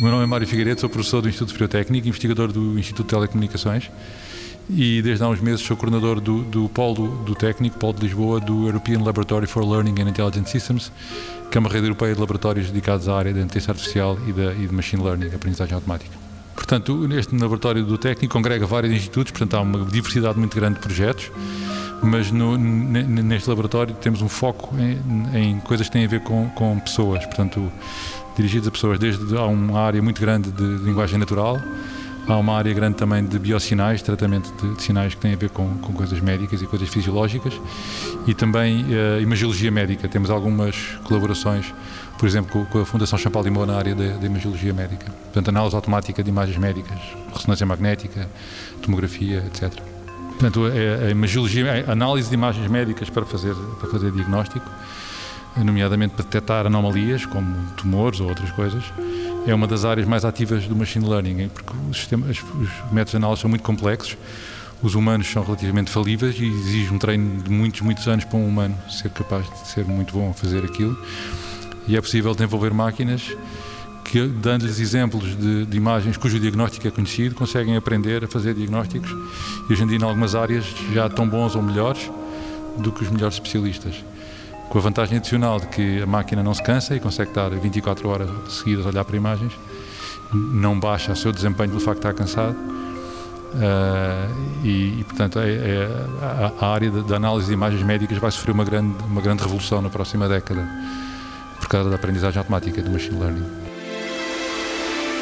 chamo Mário Figueiredo, sou professor do Instituto Superior Técnico, investigador do Instituto de Telecomunicações e desde há uns meses sou coordenador do, do Polo do Técnico, Polo de Lisboa, do European Laboratory for Learning and Intelligent Systems, que é uma rede europeia de laboratórios dedicados à área da inteligência artificial e, da, e de machine learning, aprendizagem automática. Portanto, este laboratório do técnico congrega vários institutos, portanto há uma diversidade muito grande de projetos, mas no, neste laboratório temos um foco em, em, coisas que têm a ver com, com pessoas, portanto dirigidas a pessoas, desde há uma área muito grande de linguagem natural, Há uma área grande também de biosinais, tratamento de, de sinais que têm a ver com, com, coisas médicas e coisas fisiológicas e também uh, imagiologia médica. Temos algumas colaborações, por exemplo, com, com a Fundação Champalimau na área da imagiologia médica. Portanto, análise automática de imagens médicas, ressonância magnética, tomografia, etc. Portanto, é, a imagiologia, a análise de imagens médicas para fazer, para fazer diagnóstico, nomeadamente para detectar anomalias como tumores ou outras coisas é uma das áreas mais ativas do machine learning, porque os, os métodos de análise são muito complexos, os humanos são relativamente falíveis e exige um treino de muitos, muitos anos para um humano ser capaz de ser muito bom a fazer aquilo. E é possível desenvolver máquinas que, dando-lhes exemplos de, de, imagens cujo diagnóstico é conhecido, conseguem aprender a fazer diagnósticos e hoje em dia, em algumas áreas, já tão bons ou melhores do que os melhores especialistas com a vantagem adicional de que a máquina não se cansa e consegue estar 24 horas seguidas a olhar para imagens, não baixa o seu desempenho pelo facto de estar cansado. Uh, e, e, portanto, é, é, a, a, área da análise de imagens médicas vai sofrer uma grande, uma grande revolução na próxima década por causa da aprendizagem automática do machine learning.